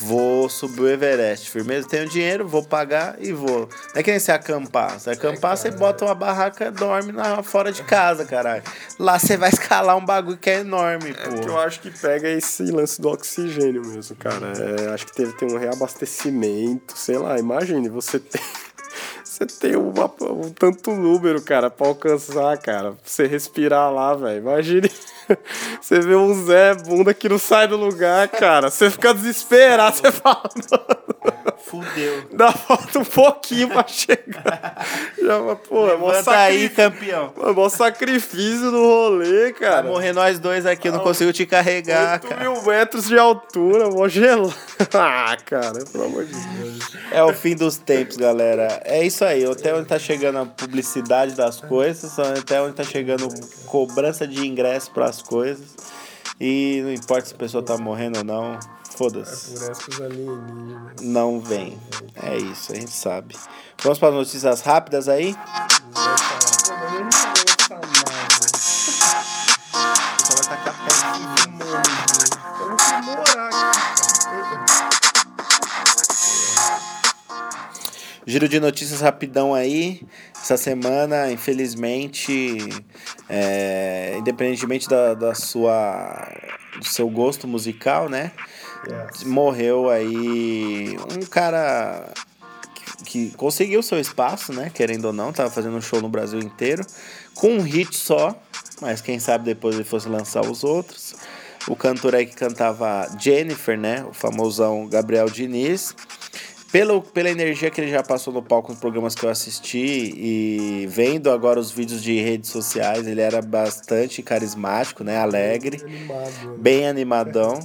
vou subir o Everest, firmeza, tenho dinheiro, vou pagar e vou. Não é que nem você acampar. Se acampar, é, você bota uma barraca dorme na, fora de casa, caralho. Lá você vai escalar um bagulho que é enorme, é pô. que eu acho que pega esse lance do oxigênio mesmo, cara. É, acho que teve ter um reabastecimento, sei lá, imagine, você [laughs] tem você tem um tanto número, cara, pra alcançar, cara. Pra você respirar lá, velho. Imagine. [laughs] Você vê um Zé bunda que não sai do lugar, cara. Você fica desesperado, você fala. [laughs] Fudeu. Dá falta um pouquinho pra chegar. [laughs] Já, pô, é mó aí, campeão. É mó sacrifício no rolê, cara. Vai morrer nós dois aqui, eu não consigo te carregar, 8 cara. mil metros de altura, mó gelado. [laughs] ah, cara, pelo amor de Deus. É o fim dos tempos, galera. É isso aí. Até onde tá chegando a publicidade das coisas, até onde tá chegando cobrança de ingresso pras coisas. E não importa se a pessoa tá morrendo ou não, Foda-se. Alienígenas. Não vem. É isso, a gente sabe. Vamos para notícias rápidas aí? Giro de notícias rapidão aí. Essa semana, infelizmente, é, independentemente da, da sua, do seu gosto musical, né? Yes. Morreu aí um cara que, que conseguiu seu espaço, né? Querendo ou não, tava fazendo um show no Brasil inteiro, com um hit só, mas quem sabe depois ele fosse lançar os outros. O cantor aí que cantava Jennifer, né? O famosão Gabriel Diniz. Pelo, pela energia que ele já passou no palco nos programas que eu assisti e vendo agora os vídeos de redes sociais, ele era bastante carismático, né? Alegre, Animado. né? bem animadão.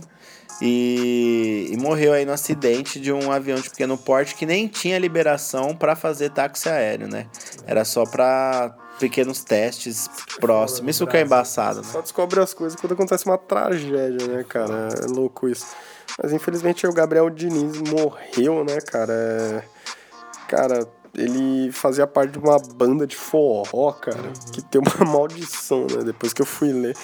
E, e morreu aí no acidente de um avião de pequeno porte que nem tinha liberação para fazer táxi aéreo, né? Era só para pequenos testes próximos. Isso que é embaçado, né? Só descobre as coisas quando acontece uma tragédia, né, cara? É louco isso. Mas infelizmente o Gabriel Diniz morreu, né, cara? É... Cara, ele fazia parte de uma banda de forró, cara, que tem uma [laughs] maldição, né? Depois que eu fui ler,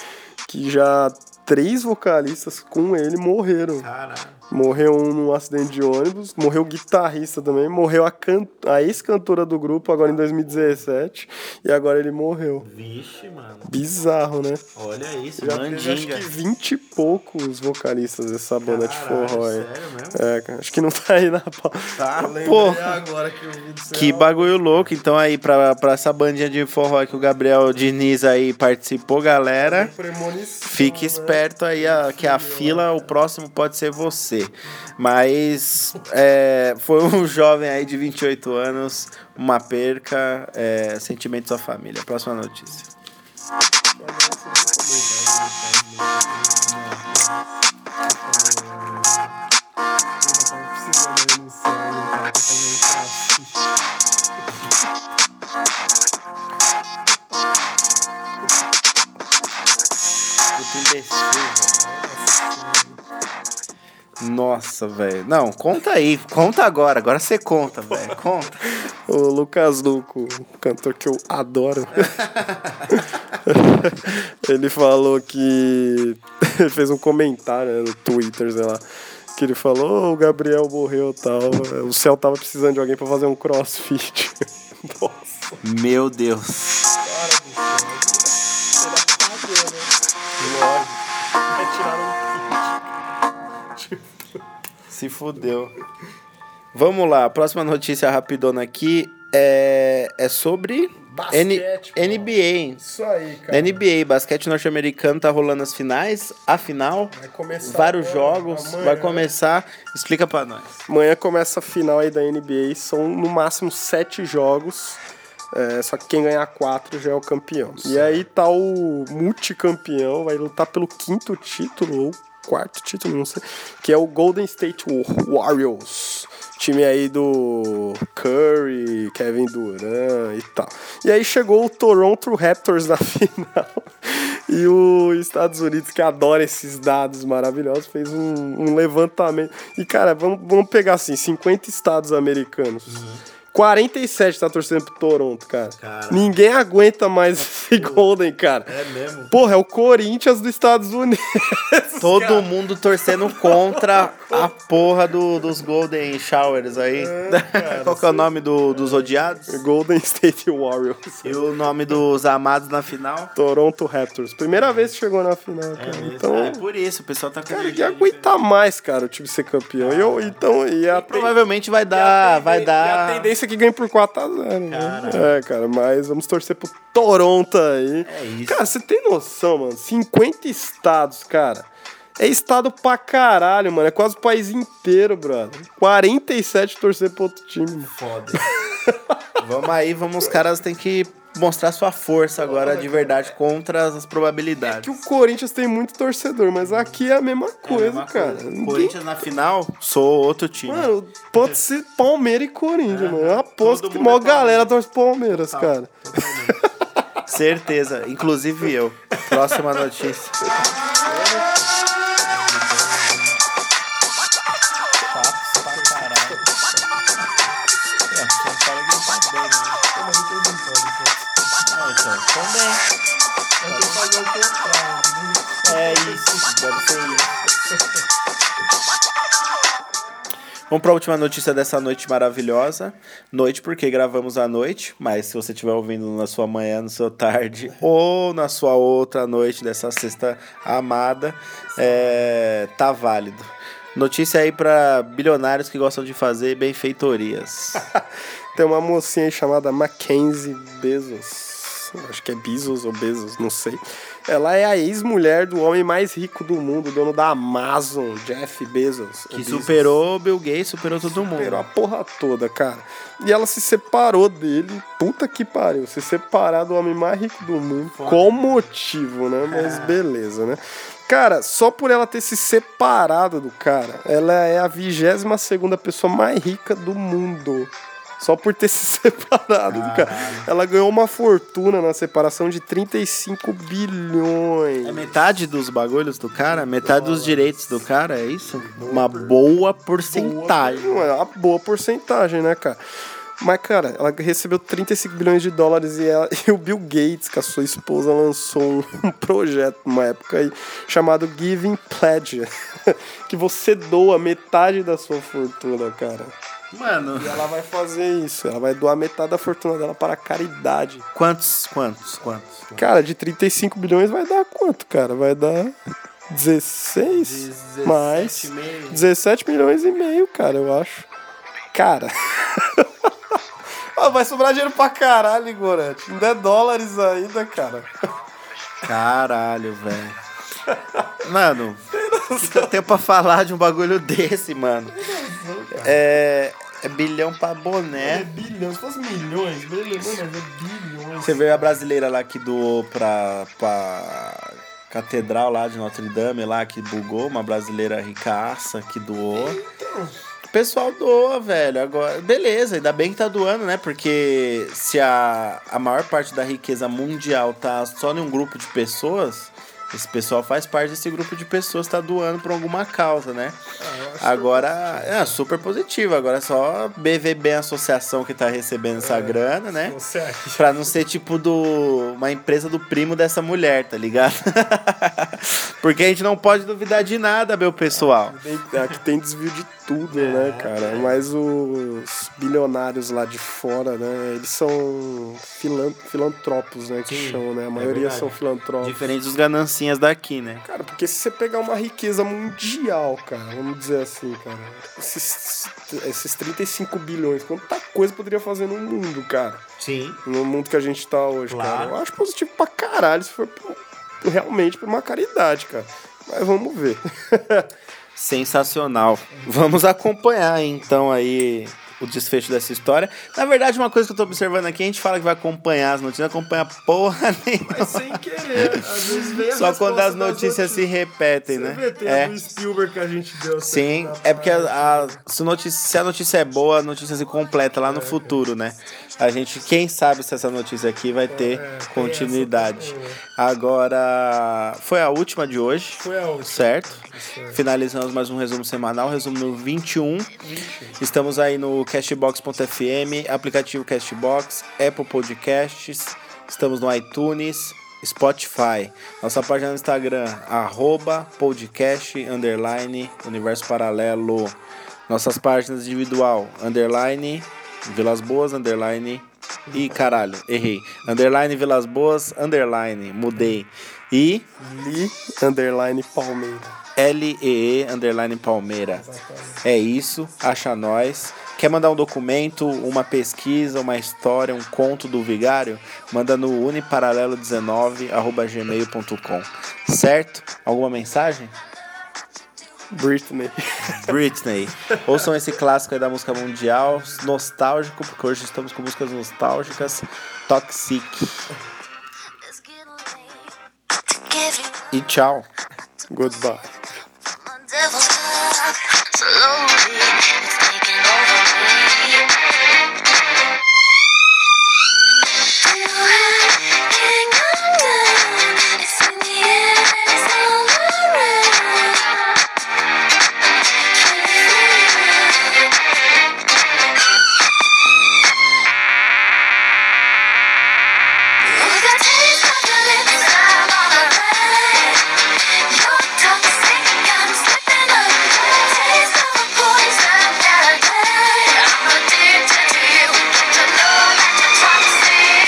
que já três vocalistas com ele morreram. Caralho. Morreu um num acidente de ônibus, morreu o guitarrista também, morreu a, can... a ex-cantora do grupo agora em 2017 e agora ele morreu. Vixe, mano. Bizarro, né? Olha isso, Já teve acho mandinga. que 20 e poucos vocalistas dessa banda de Caralho, forró aí. sério mesmo? É, cara, acho que não tá aí na pauta. Tá, pô. agora que eu vi do Que céu. bagulho louco. Então aí, pra, pra essa bandinha de forró que o Gabriel Diniz aí participou, galera, Premonição, fique né? esperto aí a- que a fila, o próximo pode ser você. Mas é, foi um [laughs] jovem aí de 28 anos, uma perca, é, sentimentos à família. Próxima notícia. Nossa, velho. Não, conta aí. Conta agora. Agora você conta, velho. Conta. [laughs] O Lucas Luco, um cantor que eu adoro. [laughs] ele falou que. [laughs] Ele fez um comentário né, no Twitter, sei lá. Que ele falou: "Ô, o Gabriel morreu e tal. O céu tava precisando de alguém pra fazer um crossfit. Nossa. Meu Deus. Se fudeu. Vamos lá, próxima notícia rapidona aqui é, é sobre N- Basquete, pô. NBA. Isso aí, Na NBA, basquete norte-americano tá rolando as finais, a final, Vai começar vários agora, jogos, amanhã. vai começar. Explica pra nós. Amanhã começa a final aí da NBA. São no máximo sete jogos. É, só que quem ganhar quatro já é o campeão. E aí tá o multicampeão, vai lutar pelo quinto título, ou quarto título, não sei. Que é o Golden State Warriors. Time aí do Curry, Kevin Durant e tal. E aí chegou o Toronto Raptors na [laughs] final. E os Estados Unidos, que adora esses dados maravilhosos, fez um, um levantamento. E, cara, vamos, vamos pegar assim: 50 estados americanos. 47 tá torcendo pro Toronto, cara. Cara. Ninguém aguenta mais esse Golden, cara. É mesmo? Porra, é o Corinthians dos Estados Unidos. [laughs] Todo mundo torcendo contra a porra do, dos Golden Showers aí. Qual que é o nome do, dos odiados? Golden State Warriors. E o nome dos amados na final? Toronto Raptors. Primeira vez que chegou na final, cara. então, é por isso, o pessoal tá com cara, ninguém aguenta mais, cara, o time ser campeão. E eu, então, e a. Provavelmente vai dar, vai E a dar. tendência é que ganhe por 4x0, né? É, cara, mas vamos torcer pro Toronto aí. É isso. Cara, você tem noção, mano? 50 estados, cara. É estado pra caralho, mano. É quase o país inteiro, brother. 47 torcer pro outro time. mano. Foda. vamos aí, vamos, os caras têm que mostrar sua força agora de verdade contra as probabilidades. Que o Corinthians tem muito torcedor, mas aqui é a mesma coisa, cara. Ninguém- Corinthians na final, sou outro time. Mano, pode ser Palmeiras e Corinthians, mano. Eu aposto todo que a mundo é galera torce Palmeiras, cara. Certeza, inclusive eu. Próxima notícia. [laughs] deve ser isso. [laughs] Vamos para a última notícia dessa noite maravilhosa. Noite porque gravamos à noite, mas se você estiver ouvindo na sua manhã, na sua tarde [laughs] ou na sua outra noite dessa sexta amada, é, tá válido. Notícia aí para bilionários que gostam de fazer benfeitorias. [laughs] Tem uma mocinha aí chamada Mackenzie Bezos. Acho que é Bezos ou Bezos, não sei. Ela é a ex-mulher do homem mais rico do mundo, dono da Amazon, Jeff Bezos. Que superou Bill Gates, superou todo mundo. Superou a porra toda, cara. E ela se separou dele. Puta que pariu. Se separar do homem mais rico do mundo. Com motivo, né? Mas beleza, né? Cara, só por ela ter se separado do cara, ela é a 22 segunda pessoa mais rica do mundo. Só por ter [laughs] se separado do cara. Ela ganhou uma fortuna na separação de 35 bilhões. É metade dos bagulhos do cara? Metade dos direitos do cara, é isso? Uma boa porcentagem. É uma boa porcentagem, né, cara? Mas, cara, ela recebeu 35 bilhões de dólares e, ela, [laughs] e o Bill Gates, com a sua esposa, lançou um, um [laughs] projeto numa época aí chamado Giving Pledge, que você doa metade da sua fortuna, cara. Mano. E ela vai fazer isso, ela vai doar metade da fortuna dela para a caridade. Quantos? Quantos? Quantos? Cara, de 35 bilhões vai dar quanto, cara? Vai dar 16? mais. 17 milhões e meio, cara, eu acho. Cara. [laughs] Vai sobrar dinheiro pra caralho, Igorante. Ainda é dólares ainda, cara. Caralho, velho. Mano, o que, que eu tenho pra falar de um bagulho desse, mano? É, é bilhão pra boné. É bilhão, se fosse milhões, beleza, mas é bilhões. Você veio a brasileira lá que doou pra, pra catedral lá de Notre Dame, lá que bugou, uma brasileira ricaça que doou. O pessoal doa, velho. Agora, beleza, ainda bem que tá doando, né? Porque se a, a maior parte da riqueza mundial tá só em um grupo de pessoas, esse pessoal faz parte desse grupo de pessoas, tá doando por alguma causa, né? Agora, é super positivo. Agora é só BVB Associação que tá recebendo essa grana, né? Pra não ser tipo do uma empresa do primo dessa mulher, tá ligado? [laughs] Porque a gente não pode duvidar de nada, meu pessoal. Aqui tem desvio de tudo, né, cara? Mas os bilionários lá de fora, né? Eles são filan filantropos, né? Que chamam, né? A maioria são filantropos. Diferente dos ganancias daqui, né? Cara, porque se você pegar uma riqueza mundial, cara, vamos dizer assim, cara, esses, esses 35 bilhões, quanta coisa poderia fazer no mundo, cara? Sim. No mundo que a gente tá hoje, Claro. cara. Eu acho positivo pra caralho se for realmente pra uma caridade, cara. Mas vamos ver. [laughs] Sensacional. Vamos acompanhar então aí o desfecho dessa história. Na verdade, uma coisa que eu tô observando aqui, a gente fala que vai acompanhar as notícias, não acompanha porra [laughs] nenhuma. sem querer, às vezes vem Só quando as notícias se repetem, né? É. Spielberg que a gente deu. Sim, é porque a, a- se, notícia, se a notícia é boa, a notícia se completa lá no futuro, né? A gente, quem sabe se essa notícia aqui vai ter continuidade. Agora, foi a última de hoje, Foi a última. certo? Finalizamos mais um resumo semanal, resumo no 21. Estamos aí no Castbox.fm, aplicativo Castbox, Apple Podcasts, estamos no iTunes, Spotify. Nossa página no Instagram, arroba podcast, underline, universo paralelo. Nossas páginas individual, underline, Vilas Boas, underline, e caralho, errei. Underline Vilas Boas, underline, mudei. E Lee Underline Palmeira. L-E-E underline Palmeira. É isso, acha nós. Quer mandar um documento, uma pesquisa, uma história, um conto do vigário? Manda no uniparalelo19 arroba gmail.com. Certo? Alguma mensagem? Britney. Britney. Ouçam esse clássico aí da música mundial, nostálgico, porque hoje estamos com músicas nostálgicas. Toxic. E tchau. Goodbye.